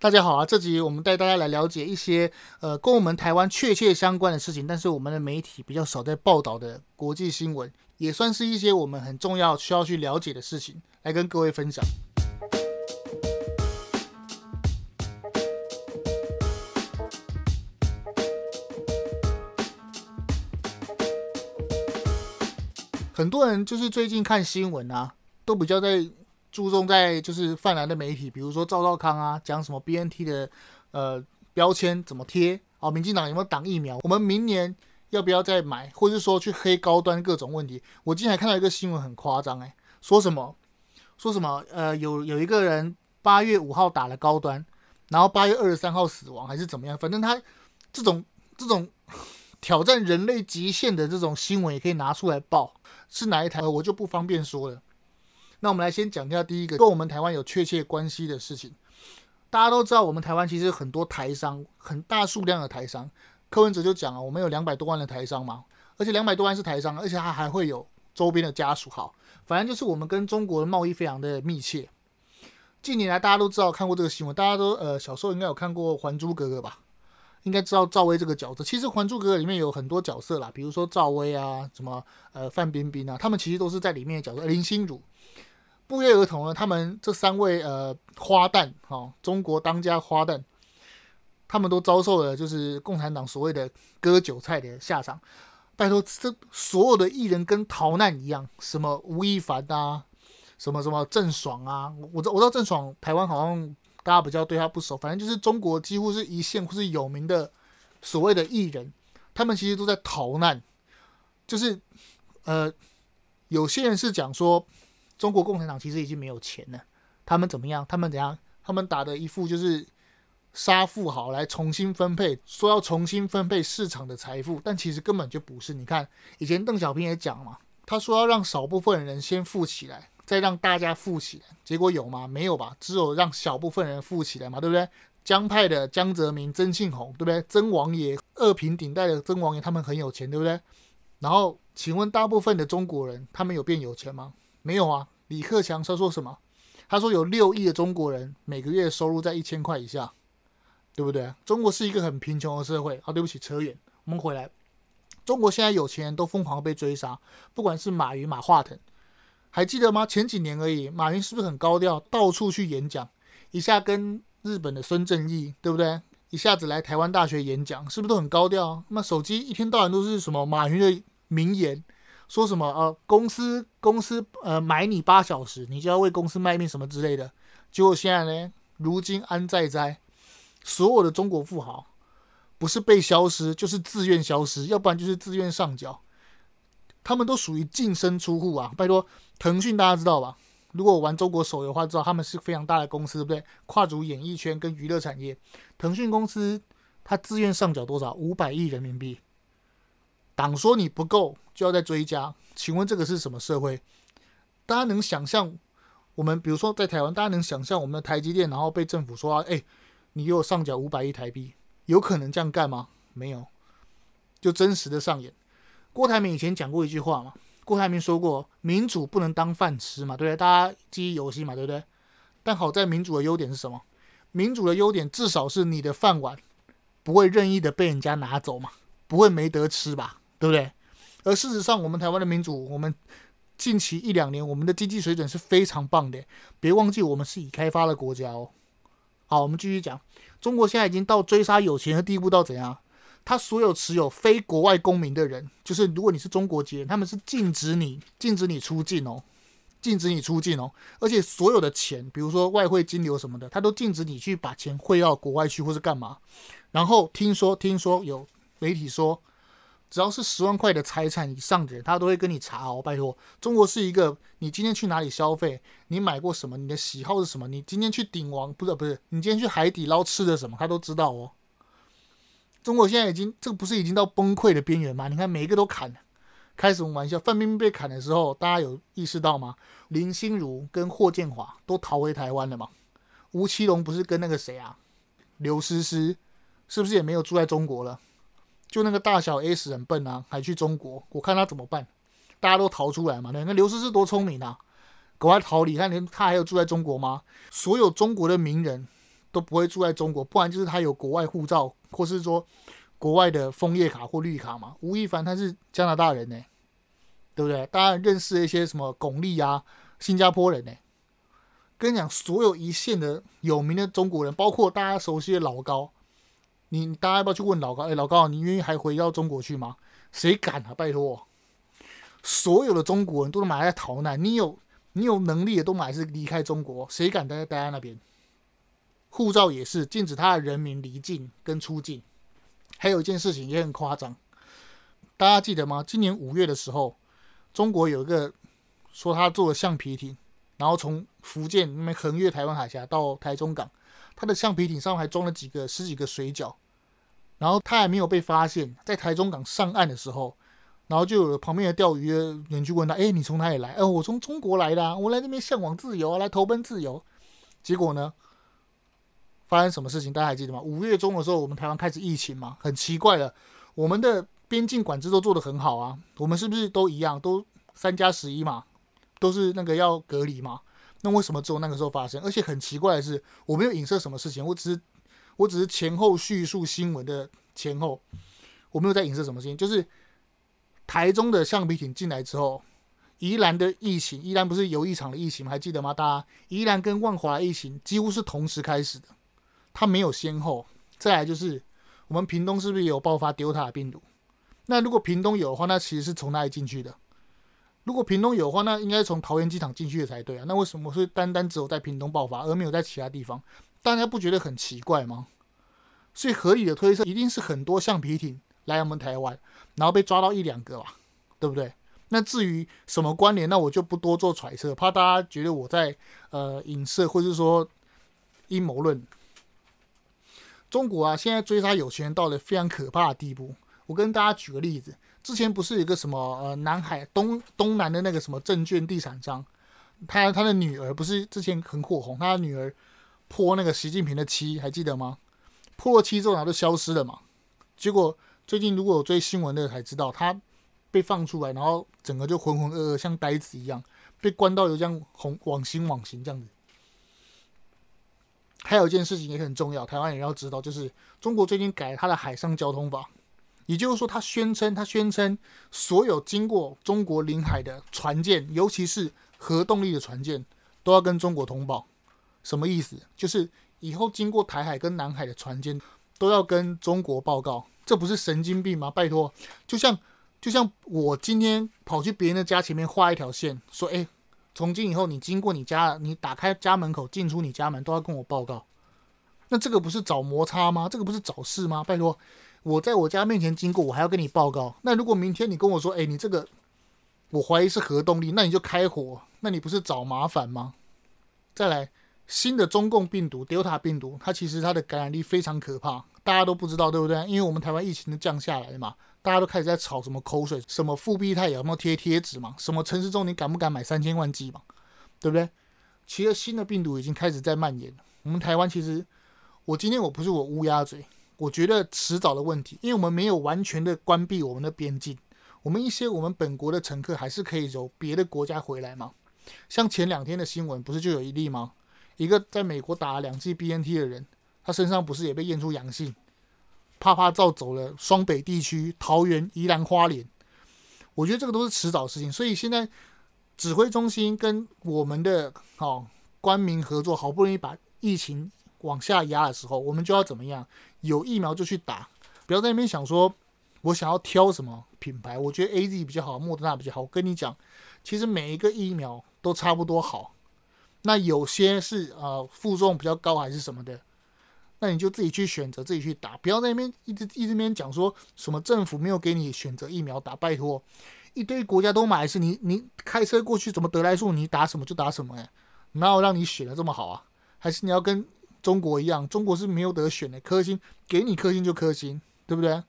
大家好啊！这集我们带大家来了解一些呃跟我们台湾确切相关的事情，但是我们的媒体比较少在报道的国际新闻，也算是一些我们很重要需要去了解的事情，来跟各位分享。很多人就是最近看新闻啊，都比较在。注重在就是泛蓝的媒体，比如说赵少康啊，讲什么 BNT 的呃标签怎么贴哦，民进党有没有挡疫苗？我们明年要不要再买？或者是说去黑高端各种问题？我今天还看到一个新闻很夸张哎，说什么说什么呃有有一个人八月五号打了高端，然后八月二十三号死亡还是怎么样？反正他这种这种挑战人类极限的这种新闻也可以拿出来报，是哪一台我就不方便说了。那我们来先讲一下第一个跟我们台湾有确切关系的事情。大家都知道，我们台湾其实很多台商，很大数量的台商。柯文哲就讲了，我们有两百多万的台商嘛，而且两百多万是台商，而且他还会有周边的家属。好，反正就是我们跟中国的贸易非常的密切。近年来大家都知道看过这个新闻，大家都呃小时候应该有看过《还珠格格》吧？应该知道赵薇这个角色。其实《还珠格格》里面有很多角色啦，比如说赵薇啊，什么呃范冰冰啊，他们其实都是在里面的角色。林心如。不约而同呢，他们这三位呃花旦哈、哦，中国当家花旦，他们都遭受了就是共产党所谓的割韭菜的下场。拜托，这所有的艺人跟逃难一样，什么吴亦凡啊，什么什么郑爽啊，我知我知道郑爽，台湾好像大家比较对他不熟，反正就是中国几乎是一线或是有名的所谓的艺人，他们其实都在逃难，就是呃，有些人是讲说。中国共产党其实已经没有钱了，他们怎么样？他们怎样？他们打的一副就是杀富豪来重新分配，说要重新分配市场的财富，但其实根本就不是。你看，以前邓小平也讲嘛，他说要让少部分人先富起来，再让大家富起来，结果有吗？没有吧？只有让小部分人富起来嘛，对不对？江派的江泽民、曾庆红，对不对？曾王爷、二品顶戴的曾王爷，他们很有钱，对不对？然后，请问大部分的中国人，他们有变有钱吗？没有啊，李克强他说什么？他说有六亿的中国人每个月收入在一千块以下，对不对？中国是一个很贫穷的社会。啊，对不起，扯远，我们回来。中国现在有钱人都疯狂被追杀，不管是马云、马化腾，还记得吗？前几年而已，马云是不是很高调，到处去演讲？一下跟日本的孙正义，对不对？一下子来台湾大学演讲，是不是都很高调？那手机一天到晚都是什么马云的名言？说什么呃，公司公司呃买你八小时，你就要为公司卖命什么之类的。结果现在呢，如今安在哉？所有的中国富豪不是被消失，就是自愿消失，要不然就是自愿上缴。他们都属于净身出户啊！拜托，腾讯大家知道吧？如果玩中国手游的话，知道他们是非常大的公司，对不对？跨足演艺圈跟娱乐产业。腾讯公司它自愿上缴多少？五百亿人民币。党说你不够就要再追加，请问这个是什么社会？大家能想象我们，比如说在台湾，大家能想象我们的台积电，然后被政府说，哎，你给我上缴五百亿台币，有可能这样干吗？没有，就真实的上演。郭台铭以前讲过一句话嘛，郭台铭说过，民主不能当饭吃嘛，对不对？大家记忆犹新嘛，对不对？但好在民主的优点是什么？民主的优点至少是你的饭碗不会任意的被人家拿走嘛，不会没得吃吧？对不对？而事实上，我们台湾的民主，我们近期一两年，我们的经济水准是非常棒的。别忘记，我们是已开发的国家哦。好，我们继续讲。中国现在已经到追杀有钱的地步，到怎样？他所有持有非国外公民的人，就是如果你是中国籍人，他们是禁止你、禁止你出境哦，禁止你出境哦。而且所有的钱，比如说外汇金流什么的，他都禁止你去把钱汇到国外去，或是干嘛。然后听说，听说有媒体说。只要是十万块的财产以上的人，他都会跟你查哦。拜托，中国是一个，你今天去哪里消费，你买过什么，你的喜好是什么，你今天去鼎王不是不是，你今天去海底捞吃的什么，他都知道哦。中国现在已经这个不是已经到崩溃的边缘吗？你看每一个都砍，开什么玩笑？范冰冰被砍的时候，大家有意识到吗？林心如跟霍建华都逃回台湾了嘛？吴奇隆不是跟那个谁啊，刘诗诗是不是也没有住在中国了？就那个大小 S 很笨啊，还去中国，我看他怎么办？大家都逃出来嘛？那刘诗诗多聪明啊，赶快逃离！看，他还有住在中国吗？所有中国的名人都不会住在中国，不然就是他有国外护照，或是说国外的枫叶卡或绿卡嘛。吴亦凡他是加拿大人呢，对不对？大家认识一些什么巩俐啊，新加坡人呢？跟你讲，所有一线的有名的中国人，包括大家熟悉的老高，你大家要不要去问老高？哎，老高，你愿意还回到中国去吗？谁敢啊！拜托，所有的中国人都他妈在逃难，你有你有能力的都还是离开中国，谁敢待在待在那边？护照也是禁止他的人民离境跟出境。还有一件事情也很夸张，大家记得吗？今年五月的时候，中国有一个说他做了橡皮艇。然后从福建那边横越台湾海峡到台中港，他的橡皮艇上还装了几个十几个水饺，然后他还没有被发现，在台中港上岸的时候，然后就有旁边的钓鱼人去问他：“哎，你从哪里来？”“哦，我从中国来的啊，我来这边向往自由，来投奔自由。”结果呢，发生什么事情？大家还记得吗？五月中的时候，我们台湾开始疫情嘛，很奇怪了，我们的边境管制都做得很好啊，我们是不是都一样，都三加十一嘛？都是那个要隔离嘛？那为什么只有那个时候发生？而且很奇怪的是，我没有影射什么事情，我只是我只是前后叙述新闻的前后，我没有在影射什么事情。就是台中的橡皮艇进来之后，宜兰的疫情，宜兰不是游艺场的疫情吗？还记得吗？大家，宜兰跟万华疫情几乎是同时开始的，它没有先后。再来就是我们屏东是不是也有爆发 Delta 病毒？那如果屏东有的话，那其实是从哪里进去的？如果屏东有的话，那应该从桃园机场进去的才对啊。那为什么是单单只有在屏东爆发，而没有在其他地方？大家不觉得很奇怪吗？所以合理的推测，一定是很多橡皮艇来我们台湾，然后被抓到一两个吧，对不对？那至于什么关联，那我就不多做揣测，怕大家觉得我在呃影射，或是说阴谋论。中国啊，现在追杀有钱人到了非常可怕的地步。我跟大家举个例子。之前不是有一个什么呃南海东东南的那个什么证券地产商，他他的女儿不是之前很火红，他的女儿泼那个习近平的漆，还记得吗？泼了漆之后，然后就消失了嘛。结果最近如果有追新闻的才知道，他被放出来，然后整个就浑浑噩噩，像呆子一样，被关到有这样红网刑网刑这样子。还有一件事情也很重要，台湾人要知道，就是中国最近改了他的海上交通法。也就是说，他宣称，他宣称，所有经过中国领海的船舰，尤其是核动力的船舰，都要跟中国通报。什么意思？就是以后经过台海跟南海的船舰，都要跟中国报告。这不是神经病吗？拜托，就像就像我今天跑去别人的家前面画一条线，说，哎，从今以后你经过你家，你打开家门口进出你家门都要跟我报告。那这个不是找摩擦吗？这个不是找事吗？拜托。我在我家面前经过，我还要跟你报告。那如果明天你跟我说，哎，你这个我怀疑是核动力，那你就开火，那你不是找麻烦吗？再来，新的中共病毒 Delta 病毒，它其实它的感染力非常可怕，大家都不知道，对不对？因为我们台湾疫情都降下来了嘛，大家都开始在吵什么口水，什么复必泰有没有贴贴纸嘛，什么陈时中你敢不敢买三千万剂嘛，对不对？其实新的病毒已经开始在蔓延了。我们台湾其实，我今天我不是我乌鸦嘴。我觉得迟早的问题，因为我们没有完全的关闭我们的边境，我们一些我们本国的乘客还是可以由别的国家回来嘛。像前两天的新闻，不是就有一例吗？一个在美国打了两剂 BNT 的人，他身上不是也被验出阳性，啪啪照走了双北地区，桃园、宜兰花莲。我觉得这个都是迟早的事情，所以现在指挥中心跟我们的哦官民合作，好不容易把疫情往下压的时候，我们就要怎么样？有疫苗就去打，不要在那边想说，我想要挑什么品牌，我觉得 AZ 比较好，莫德纳比较好。我跟你讲，其实每一个疫苗都差不多好。那有些是呃副作用比较高还是什么的，那你就自己去选择，自己去打。不要在那边一直一直边讲说什么政府没有给你选择疫苗打，拜托，一堆国家都买是你你开车过去怎么得来速，你打什么就打什么哎，哪有让你选的这么好啊？还是你要跟？中国一样，中国是没有得选的，科星给你科星就科星，对不对？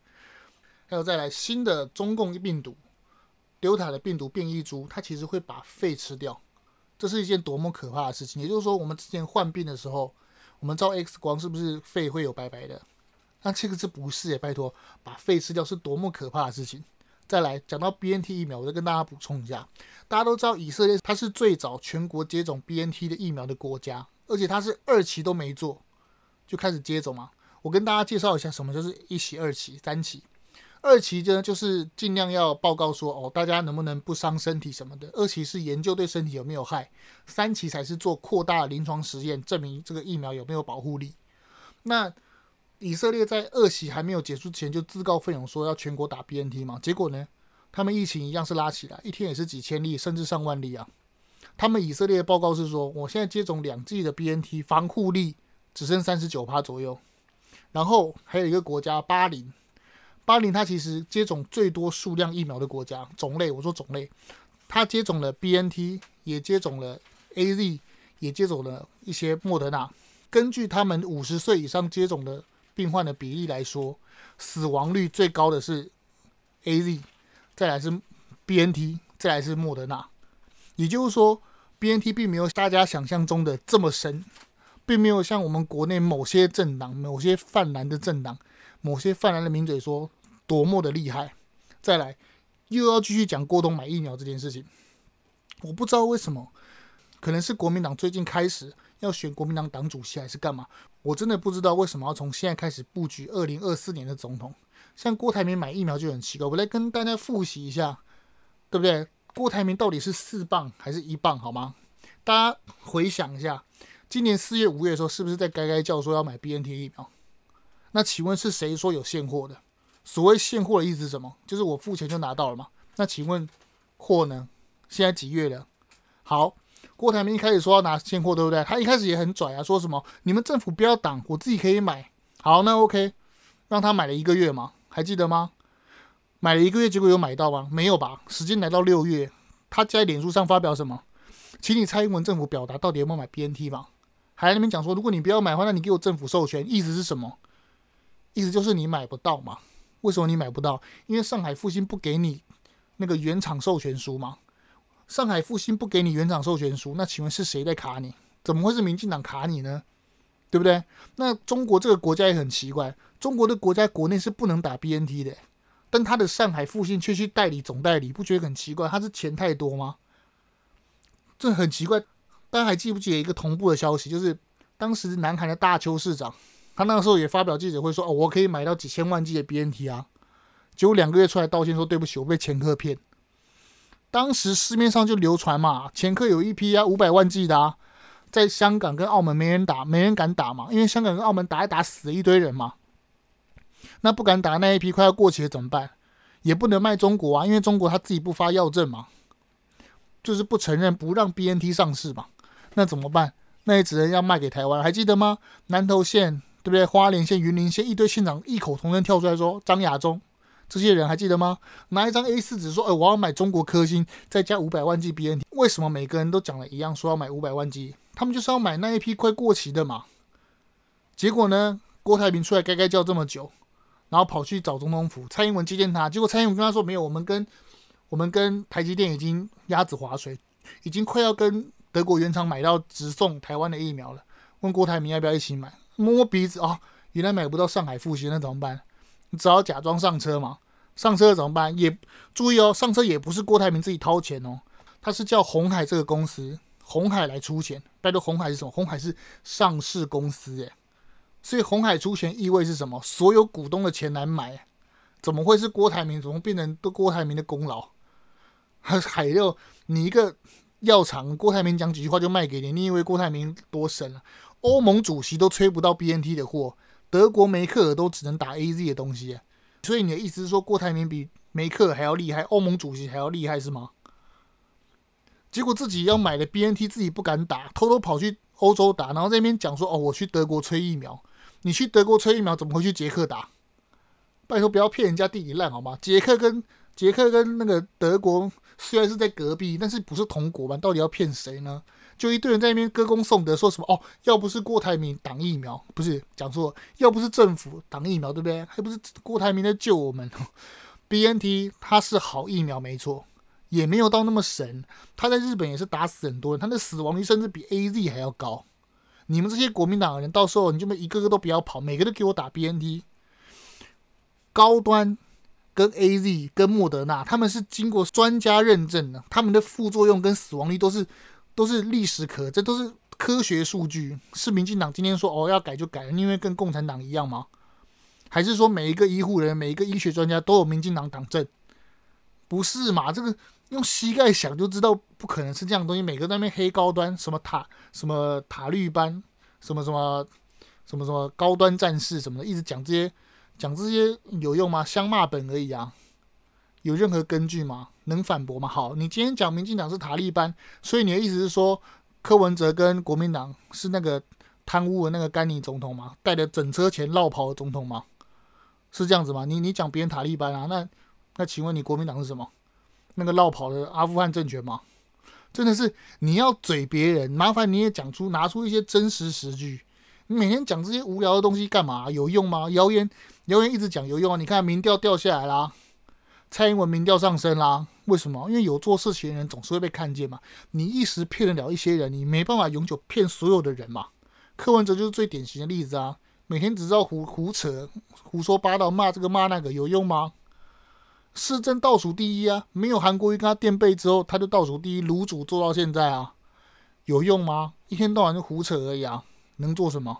还有再来新的中共病毒，Delta 的病毒变异株，它其实会把肺吃掉，这是一件多么可怕的事情。也就是说，我们之前患病的时候，我们照 X 光是不是肺会有白白的？那这个是不是也？拜托，把肺吃掉是多么可怕的事情。再来讲到 BNT 疫苗，我再跟大家补充一下，大家都知道以色列它是最早全国接种 BNT 的疫苗的国家。而且他是二期都没做，就开始接种嘛。我跟大家介绍一下什么就是一期、二期、三期。二期呢，就是尽量要报告说哦，大家能不能不伤身体什么的。二期是研究对身体有没有害，三期才是做扩大临床实验，证明这个疫苗有没有保护力。那以色列在二期还没有结束前就自告奋勇说要全国打 BNT 嘛，结果呢，他们疫情一样是拉起来，一天也是几千例甚至上万例啊。他们以色列报告是说，我现在接种两剂的 BNT 防护力只剩三十九趴左右。然后还有一个国家巴林。巴林，它其实接种最多数量疫苗的国家，种类我说种类，它接种了 BNT，也接种了 AZ，也接种了一些莫德纳。根据他们五十岁以上接种的病患的比例来说，死亡率最高的是 AZ，再来是 BNT，再来是莫德纳。也就是说，BNT 并没有大家想象中的这么神，并没有像我们国内某些政党、某些泛蓝的政党、某些泛蓝的名嘴说。多么的厉害！再来，又要继续讲郭董买疫苗这件事情。我不知道为什么，可能是国民党最近开始要选国民党党主席，还是干嘛？我真的不知道为什么要从现在开始布局二零二四年的总统。像郭台铭买疫苗就很奇怪。我来跟大家复习一下，对不对？郭台铭到底是四棒还是一棒？好吗？大家回想一下，今年四月、五月的时候，是不是在该该叫说要买 BNT 疫苗？那请问是谁说有现货的？所谓现货的意思是什么？就是我付钱就拿到了嘛。那请问货呢？现在几月了？好，郭台铭一开始说要拿现货，对不对？他一开始也很拽啊，说什么你们政府不要挡，我自己可以买。好，那 OK，让他买了一个月嘛，还记得吗？买了一个月，结果有买到吗？没有吧？时间来到六月，他在脸书上发表什么？请你蔡英文政府表达到底有没有买 BNT 嘛？还在那边讲说，如果你不要买的话，那你给我政府授权，意思是什么？意思就是你买不到嘛。为什么你买不到？因为上海复星不给你那个原厂授权书嘛。上海复星不给你原厂授权书，那请问是谁在卡你？怎么会是民进党卡你呢？对不对？那中国这个国家也很奇怪，中国的国家国内是不能打 BNT 的，但他的上海复兴却去代理总代理，不觉得很奇怪？他是钱太多吗？这很奇怪。大家还记不记得一个同步的消息？就是当时南韩的大邱市长。他那个时候也发表记者会说：“哦，我可以买到几千万剂的 BNT 啊。”结果两个月出来道歉说：“对不起，我被前客骗。”当时市面上就流传嘛，前客有一批啊，五百万剂的啊，在香港跟澳门没人打，没人敢打嘛，因为香港跟澳门打一打死了一堆人嘛。那不敢打那一批快要过期了怎么办？也不能卖中国啊，因为中国他自己不发药证嘛，就是不承认不让 BNT 上市嘛。那怎么办？那也只能要卖给台湾，还记得吗？南投县。对不对？花莲县、云林县一堆县长异口同声跳出来说：“张亚中，这些人还记得吗？拿一张 A4 纸说：‘哎，我要买中国科兴，再加五百万剂 BNT。’为什么每个人都讲了一样，说要买五百万剂？他们就是要买那一批快过期的嘛。结果呢，郭台铭出来该该叫这么久，然后跑去找总统府，蔡英文接见他。结果蔡英文跟他说：‘没有，我们跟我们跟台积电已经鸭子划水，已经快要跟德国原厂买到直送台湾的疫苗了。’问郭台铭要不要一起买。”摸摸鼻子、哦，原来买不到上海复兴，那怎么办？你只好假装上车嘛。上车怎么办？也注意哦，上车也不是郭台铭自己掏钱哦，他是叫红海这个公司，红海来出钱。拜托，红海是什么？红海是上市公司诶。所以红海出钱意味是什么？所有股东的钱来买，怎么会是郭台铭？怎么变成都郭台铭的功劳？还海六，你一个药厂，郭台铭讲几句话就卖给你，你以为郭台铭多神啊？欧盟主席都催不到 BNT 的货，德国梅克尔都只能打 AZ 的东西，所以你的意思是说郭台铭比梅克尔还要厉害，欧盟主席还要厉害是吗？结果自己要买的 BNT 自己不敢打，偷偷跑去欧洲打，然后那边讲说哦，我去德国催疫苗，你去德国催疫苗怎么会去捷克打？拜托不要骗人家地理烂好吗？捷克跟捷克跟那个德国虽然是在隔壁，但是不是同国吧？到底要骗谁呢？就一堆人在那边歌功颂德，说什么哦，要不是郭台铭挡疫苗，不是讲错，要不是政府挡疫苗，对不对？还不是郭台铭在救我们。BNT 它是好疫苗，没错，也没有到那么神。他在日本也是打死很多人，他的死亡率甚至比 AZ 还要高。你们这些国民党的人，到时候你就们一个个都不要跑，每个都给我打 BNT。高端跟 AZ 跟莫德纳，他们是经过专家认证的，他们的副作用跟死亡率都是。都是历史可，这都是科学数据？是民进党今天说哦要改就改，因为跟共产党一样吗？还是说每一个医护人员、每一个医学专家都有民进党党证？不是嘛？这个用膝盖想就知道不可能是这样的东西。每个那边黑高端，什么塔什么塔绿班，什么什么什么什么高端战士什么的，一直讲这些讲这些有用吗？相骂本而已啊，有任何根据吗？能反驳吗？好，你今天讲民进党是塔利班，所以你的意思是说柯文哲跟国民党是那个贪污的那个甘尼总统吗？带着整车钱落跑的总统吗？是这样子吗？你你讲别人塔利班啊？那那请问你国民党是什么？那个落跑的阿富汗政权吗？真的是你要嘴别人，麻烦你也讲出拿出一些真实实据。你每天讲这些无聊的东西干嘛？有用吗？谣言谣言一直讲有用啊？你看民调掉下来啦，蔡英文民调上升啦，为什么？因为有做事情的人总是会被看见嘛。你一时骗得了一些人，你没办法永久骗所有的人嘛。柯文哲就是最典型的例子啊。每天只知道胡胡扯、胡说八道，骂这个骂那个，有用吗？市政倒数第一啊，没有韩国瑜跟他垫背之后，他就倒数第一，卤煮做到现在啊，有用吗？一天到晚就胡扯而已啊，能做什么？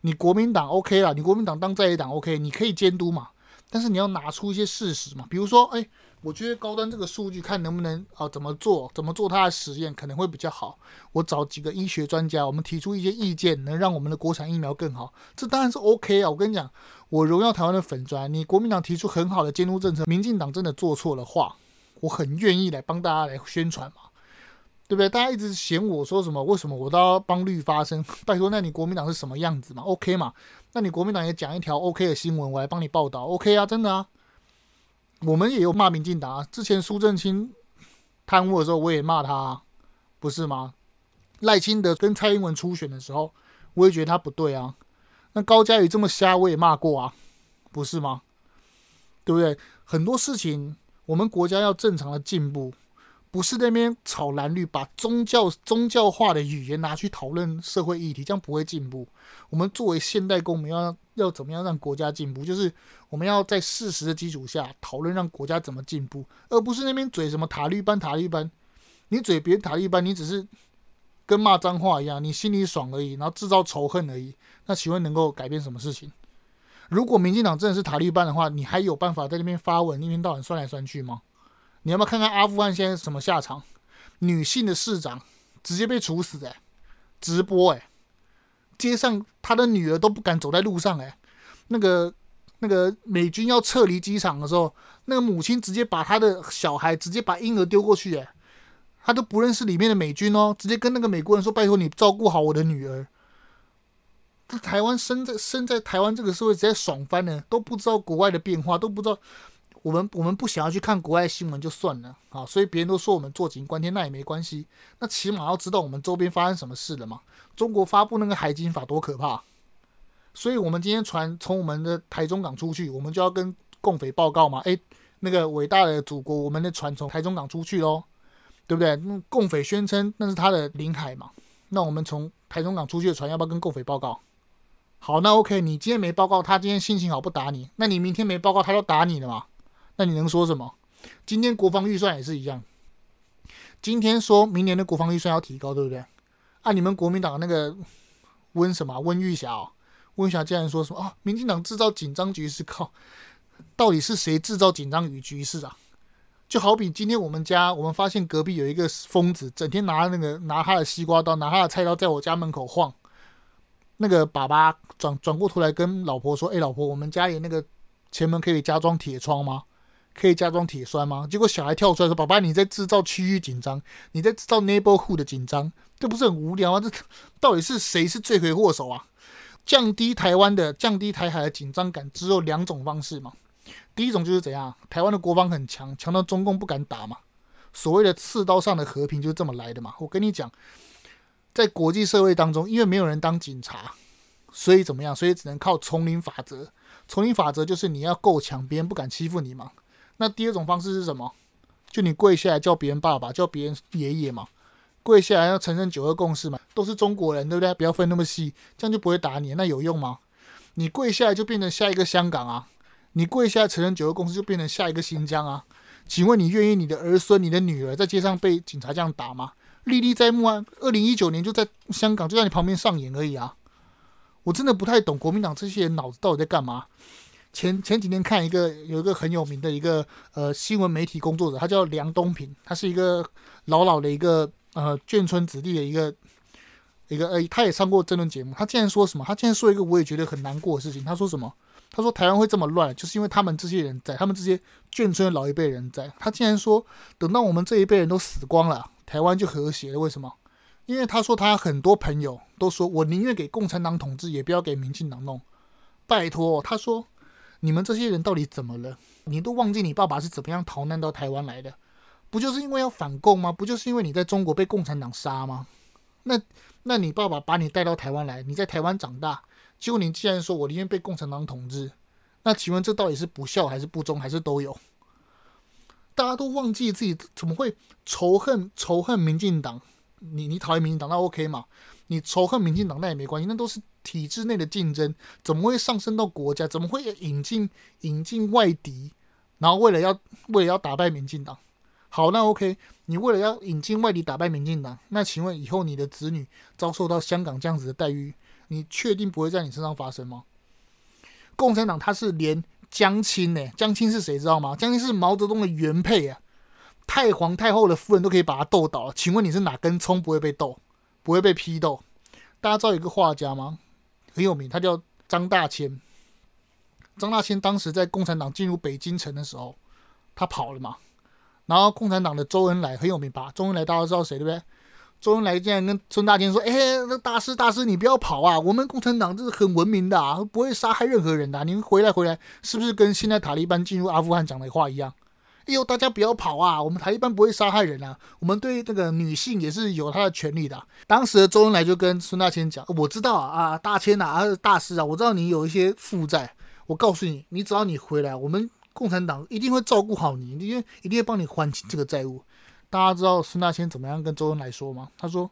你国民党 OK 啦，你国民党当在野党 OK，你可以监督嘛，但是你要拿出一些事实嘛，比如说，哎。我觉得高端这个数据看能不能啊怎么做，怎么做它的实验可能会比较好。我找几个医学专家，我们提出一些意见，能让我们的国产疫苗更好，这当然是 OK 啊。我跟你讲，我荣耀台湾的粉砖，你国民党提出很好的监督政策，民进党真的做错的话，我很愿意来帮大家来宣传嘛，对不对？大家一直嫌我说什么，为什么我都要帮绿发声？拜托，那你国民党是什么样子嘛？OK 嘛？那你国民党也讲一条 OK 的新闻，我来帮你报道，OK 啊，真的啊。我们也有骂民进党啊，之前苏正清贪污的时候，我也骂他，不是吗？赖清德跟蔡英文初选的时候，我也觉得他不对啊。那高嘉宇这么瞎，我也骂过啊，不是吗？对不对？很多事情，我们国家要正常的进步。不是那边炒蓝绿，把宗教宗教化的语言拿去讨论社会议题，这样不会进步。我们作为现代公民，要要怎么样让国家进步？就是我们要在事实的基础下讨论，让国家怎么进步，而不是那边嘴什么塔利班塔利班。你嘴别塔利班，你只是跟骂脏话一样，你心里爽而已，然后制造仇恨而已。那请问能够改变什么事情？如果民进党真的是塔利班的话，你还有办法在那边发文，一天到晚算来算去吗？你要不要看看阿富汗现在什么下场？女性的市长直接被处死哎，直播哎，街上他的女儿都不敢走在路上哎，那个那个美军要撤离机场的时候，那个母亲直接把他的小孩直接把婴儿丢过去哎，他都不认识里面的美军哦，直接跟那个美国人说：“拜托你照顾好我的女儿。”这台湾生在生在台湾这个社会，直接爽翻了，都不知道国外的变化，都不知道。我们我们不想要去看国外新闻就算了啊，所以别人都说我们坐井观天，那也没关系。那起码要知道我们周边发生什么事了嘛。中国发布那个海警法多可怕，所以我们今天船从我们的台中港出去，我们就要跟共匪报告嘛。诶，那个伟大的祖国，我们的船从台中港出去喽，对不对？共匪宣称那是他的领海嘛，那我们从台中港出去的船要不要跟共匪报告？好，那 OK，你今天没报告，他今天心情好不打你，那你明天没报告，他都打你了嘛。那你能说什么？今天国防预算也是一样。今天说明年的国防预算要提高，对不对？啊，你们国民党那个温什么温玉霞，哦，温玉霞竟然说什么啊？民进党制造紧张局势，靠！到底是谁制造紧张与局势啊？就好比今天我们家，我们发现隔壁有一个疯子，整天拿那个拿他的西瓜刀，拿他的菜刀在我家门口晃。那个爸爸转转过头来跟老婆说：“哎，老婆，我们家里那个前门可以加装铁窗吗？”可以加装铁栓吗？结果小孩跳出来说：“爸爸，你在制造区域紧张，你在制造 neighborhood 的紧张，这不是很无聊吗？这到底是谁是罪魁祸首啊？降低台湾的、降低台海的紧张感，只有两种方式嘛。第一种就是怎样？台湾的国防很强，强到中共不敢打嘛。所谓的刺刀上的和平就是这么来的嘛。我跟你讲，在国际社会当中，因为没有人当警察，所以怎么样？所以只能靠丛林法则。丛林法则就是你要够强，别人不敢欺负你嘛。”那第二种方式是什么？就你跪下来叫别人爸爸，叫别人爷爷嘛，跪下来要承认九二共识嘛，都是中国人，对不对？不要分那么细，这样就不会打你。那有用吗？你跪下来就变成下一个香港啊？你跪下来承认九二共识就变成下一个新疆啊？请问你愿意你的儿孙、你的女儿在街上被警察这样打吗？历历在目啊！二零一九年就在香港，就在你旁边上演而已啊！我真的不太懂国民党这些人脑子到底在干嘛。前前几天看一个有一个很有名的一个呃新闻媒体工作者，他叫梁东平，他是一个老老的一个呃眷村子弟的一个一个呃，他也上过争论节目。他竟然说什么？他竟然说一个我也觉得很难过的事情。他说什么？他说台湾会这么乱，就是因为他们这些人在，他们这些眷村的老一辈人在。他竟然说，等到我们这一辈人都死光了。台湾就和谐了，为什么？因为他说他很多朋友都说，我宁愿给共产党统治，也不要给民进党弄。拜托，他说你们这些人到底怎么了？你都忘记你爸爸是怎么样逃难到台湾来的？不就是因为要反共吗？不就是因为你在中国被共产党杀吗？那那你爸爸把你带到台湾来，你在台湾长大，结果你既然说我宁愿被共产党统治，那请问这到底是不孝还是不忠还是都有？大家都忘记自己怎么会仇恨仇恨民进党？你你讨厌民进党那 OK 嘛？你仇恨民进党那也没关系，那都是体制内的竞争，怎么会上升到国家？怎么会引进引进外敌？然后为了要为了要打败民进党，好，那 OK，你为了要引进外敌打败民进党，那请问以后你的子女遭受到香港这样子的待遇，你确定不会在你身上发生吗？共产党他是连。江青呢？江青是谁知道吗？江青是毛泽东的原配啊，太皇太后的夫人都可以把他斗倒。请问你是哪根葱不会被斗，不会被批斗？大家知道有一个画家吗？很有名，他叫张大千。张大千当时在共产党进入北京城的时候，他跑了嘛。然后共产党的周恩来很有名吧？周恩来大家知道谁对不对？周恩来竟然跟孙大千说：“哎，那大师大师，你不要跑啊！我们共产党这是很文明的啊，不会杀害任何人的啊。你回来回来，是不是跟现在塔利班进入阿富汗讲的话一样？哎呦，大家不要跑啊！我们塔利班不会杀害人啊，我们对那个女性也是有他的权利的。当时的周恩来就跟孙大千讲：我知道啊，大千呐，啊，大师啊，我知道你有一些负债。我告诉你，你只要你回来，我们共产党一定会照顾好你，因为一定会帮你还清这个债务。”大家知道孙大千怎么样跟周恩来说吗？他说：“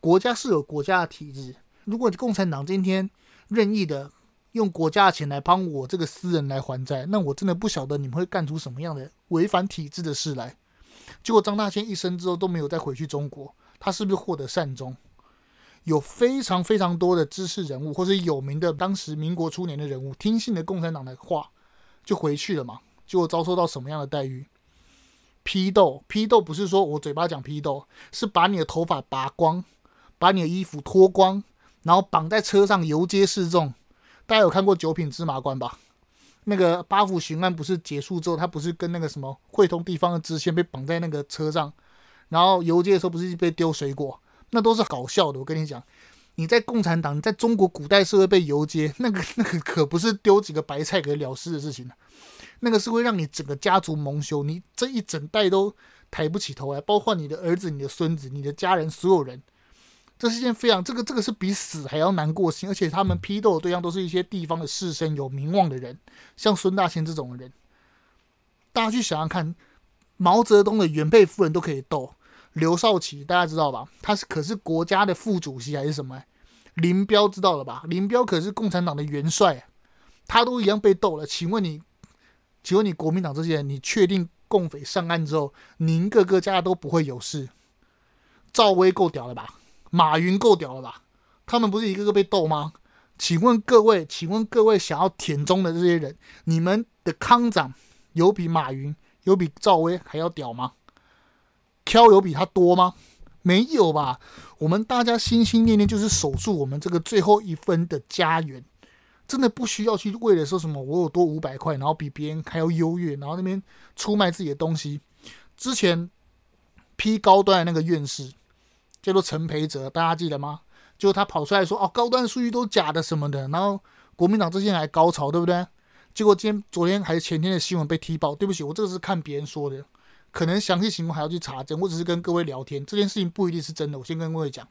国家是有国家的体制，如果共产党今天任意的用国家的钱来帮我这个私人来还债，那我真的不晓得你们会干出什么样的违反体制的事来。”结果张大千一生之后都没有再回去中国，他是不是获得善终？有非常非常多的知识人物或者有名的当时民国初年的人物，听信了共产党的话就回去了嘛？结果遭受到什么样的待遇？批斗，批斗不是说我嘴巴讲批斗，是把你的头发拔光，把你的衣服脱光，然后绑在车上游街示众。大家有看过《九品芝麻官》吧？那个八府巡案不是结束之后，他不是跟那个什么汇通地方的知县被绑在那个车上，然后游街的时候不是被丢水果？那都是搞笑的。我跟你讲，你在共产党，你在中国古代社会被游街，那个那个可不是丢几个白菜给了事的事情。那个是会让你整个家族蒙羞，你这一整代都抬不起头来，包括你的儿子、你的孙子、你的家人，所有人，这是一件非常这个这个是比死还要难过心。而且他们批斗的对象都是一些地方的士绅、有名望的人，像孙大千这种人。大家去想想看，毛泽东的原配夫人都可以斗，刘少奇大家知道吧？他是可是国家的副主席还是什么？林彪知道了吧？林彪可是共产党的元帅，他都一样被斗了。请问你？请问你国民党这些人，你确定共匪上岸之后，您各个家都不会有事？赵薇够屌了吧？马云够屌了吧？他们不是一个个被斗吗？请问各位，请问各位想要舔中的这些人，你们的康长有比马云、有比赵薇还要屌吗？挑有比他多吗？没有吧？我们大家心心念念就是守住我们这个最后一分的家园。真的不需要去为了说什么我有多五百块，然后比别人还要优越，然后那边出卖自己的东西。之前批高端的那个院士叫做陈培哲，大家记得吗？就他跑出来说哦，高端数据都假的什么的，然后国民党这些还高潮，对不对？结果今天、昨天还是前天的新闻被踢爆。对不起，我这个是看别人说的，可能详细情况还要去查证。我只是跟各位聊天，这件事情不一定是真的。我先跟各位讲。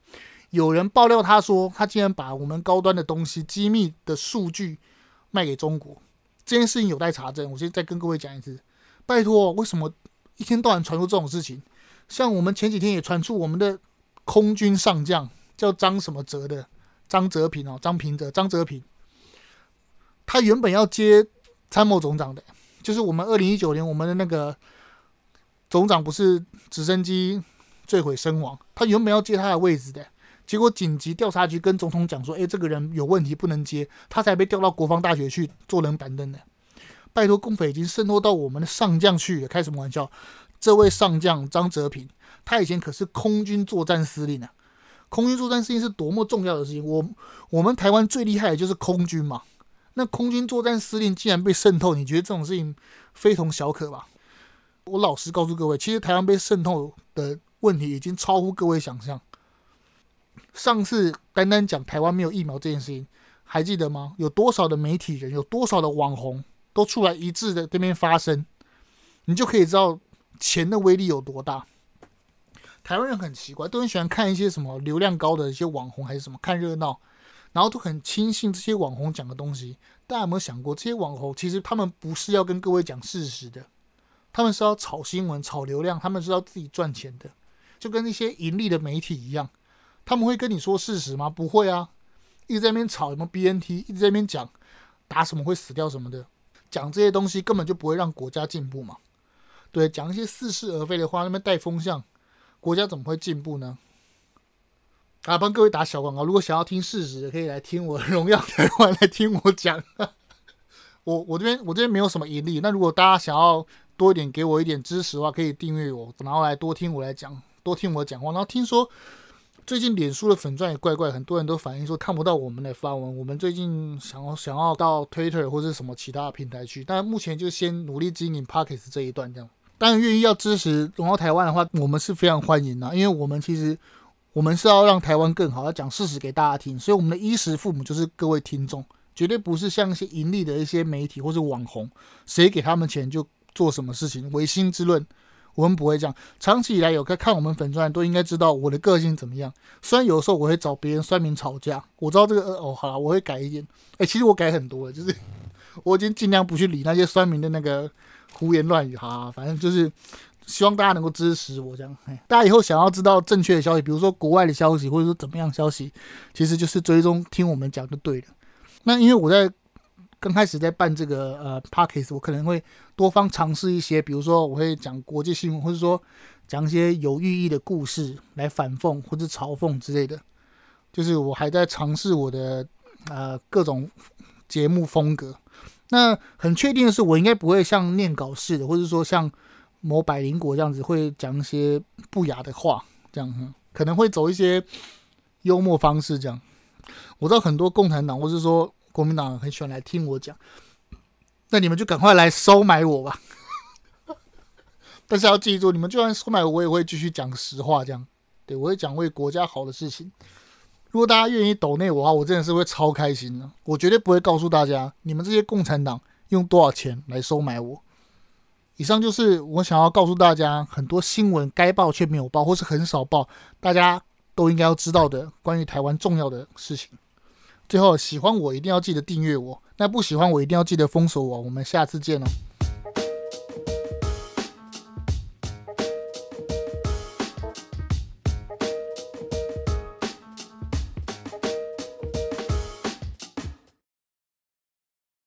有人爆料，他说他竟然把我们高端的东西、机密的数据卖给中国，这件事情有待查证。我先再跟各位讲一次，拜托，为什么一天到晚传出这种事情？像我们前几天也传出我们的空军上将叫张什么哲的张哲平哦，张平哲、张哲平，他原本要接参谋总长的，就是我们二零一九年我们的那个总长不是直升机坠毁身亡。他原本要接他的位置的，结果紧急调查局跟总统讲说：“哎，这个人有问题，不能接。”他才被调到国防大学去坐冷板凳的。拜托，共匪已经渗透到我们的上将去了，开什么玩笑？这位上将张泽平，他以前可是空军作战司令啊！空军作战司令是多么重要的事情。我我们台湾最厉害的就是空军嘛。那空军作战司令竟然被渗透，你觉得这种事情非同小可吧？我老实告诉各位，其实台湾被渗透的问题已经超乎各位想象。上次单单讲台湾没有疫苗这件事情，还记得吗？有多少的媒体人，有多少的网红都出来一致的这边发声，你就可以知道钱的威力有多大。台湾人很奇怪，都很喜欢看一些什么流量高的一些网红还是什么，看热闹。然后都很轻信这些网红讲的东西，大家有没有想过，这些网红其实他们不是要跟各位讲事实的，他们是要炒新闻、炒流量，他们是要自己赚钱的，就跟那些盈利的媒体一样，他们会跟你说事实吗？不会啊，一直在那边吵什么 BNT，一直在那边讲打什么会死掉什么的，讲这些东西根本就不会让国家进步嘛。对，讲一些似是而非的话，那边带风向，国家怎么会进步呢？啊，帮各位打小广告。如果想要听事实，可以来听我荣耀台湾，来听我讲。我我这边我这边没有什么盈利。那如果大家想要多一点，给我一点支持的话，可以订阅我，然后来多听我来讲，多听我讲话。然后听说最近脸书的粉钻也怪怪，很多人都反映说看不到我们的发文。我们最近想要想要到 Twitter 或者什么其他的平台去，但目前就先努力经营 Podcast 这一段这样。当然，愿意要支持荣耀台湾的话，我们是非常欢迎的，因为我们其实。我们是要让台湾更好，要讲事实给大家听，所以我们的衣食父母就是各位听众，绝对不是像一些盈利的一些媒体或是网红，谁给他们钱就做什么事情，唯心之论，我们不会这样。长期以来有在看我们粉钻都应该知道我的个性怎么样。虽然有时候我会找别人酸民吵架，我知道这个哦，好了，我会改一点。哎，其实我改很多了，就是 我已经尽量不去理那些酸民的那个胡言乱语哈，反正就是。希望大家能够支持我，这样。大家以后想要知道正确的消息，比如说国外的消息，或者说怎么样消息，其实就是追踪听我们讲就对了。那因为我在刚开始在办这个呃 Podcast，我可能会多方尝试一些，比如说我会讲国际新闻，或者说讲一些有寓意的故事来反讽或者嘲讽之类的。就是我还在尝试我的呃各种节目风格。那很确定的是，我应该不会像念稿似的，或者说像。某百灵果这样子会讲一些不雅的话，这样可能会走一些幽默方式。这样，我知道很多共产党或是说国民党很喜欢来听我讲，那你们就赶快来收买我吧。但是要记住，你们就算收买我，我也会继续讲实话。这样，对，我会讲为国家好的事情。如果大家愿意抖内我的话，我真的是会超开心的。我绝对不会告诉大家，你们这些共产党用多少钱来收买我。以上就是我想要告诉大家，很多新闻该报却没有报，或是很少报，大家都应该要知道的关于台湾重要的事情。最后，喜欢我一定要记得订阅我，那不喜欢我一定要记得封锁我。我们下次见哦。